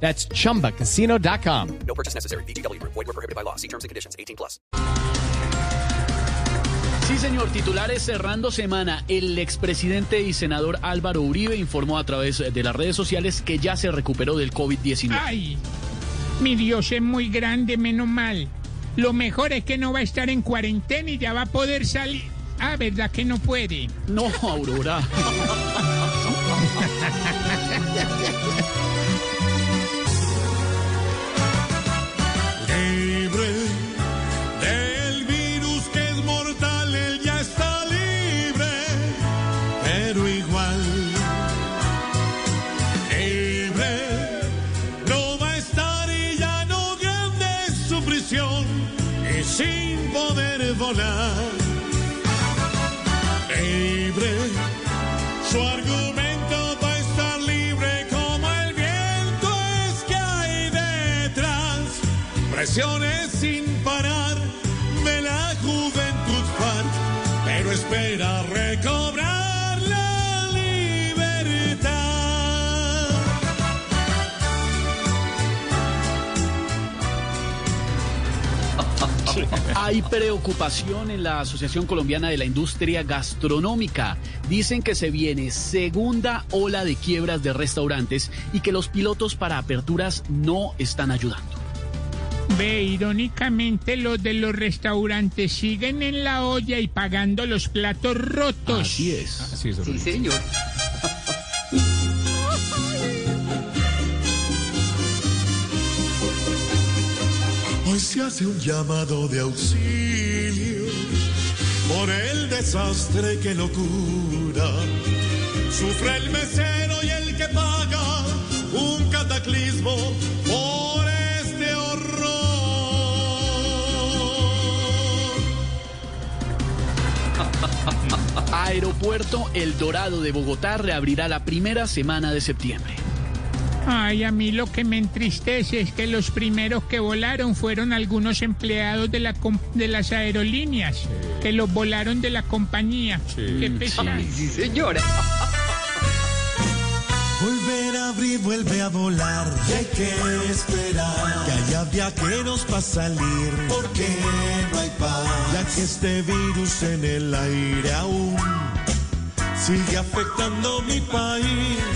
That's chumbacasino.com. No purchase necessary. BGW. Void were prohibited by law. See terms and conditions. 18 plus. Sí, señor. Titulares cerrando semana. El expresidente y senador Álvaro Uribe informó a través de las redes sociales que ya se recuperó del COVID-19. Ay, mi Dios es muy grande, menos mal. Lo mejor es que no va a estar en cuarentena y ya va a poder salir. Ah, ¿verdad que no puede? No, Aurora. sin poder volar. Libre, su argumento va a estar libre como el viento es que hay detrás. Presiones sin parar de la juventud fan, pero espera recobrar Hay preocupación en la Asociación Colombiana de la Industria Gastronómica. Dicen que se viene segunda ola de quiebras de restaurantes y que los pilotos para aperturas no están ayudando. Ve, irónicamente los de los restaurantes siguen en la olla y pagando los platos rotos. Así es. Así es, Sí, señor. Hoy se hace un llamado de auxilio por el desastre que lo cura. Sufre el mesero y el que paga un cataclismo por este horror. Aeropuerto El Dorado de Bogotá reabrirá la primera semana de septiembre. Ay, a mí lo que me entristece es que los primeros que volaron fueron algunos empleados de, la com- de las aerolíneas, que los volaron de la compañía. Qué pesar. Sí, señora. Volver a abrir, vuelve a volar. Y hay que esperar que haya viajeros para salir. Porque no hay paz. Ya que este virus en el aire aún sigue afectando mi país.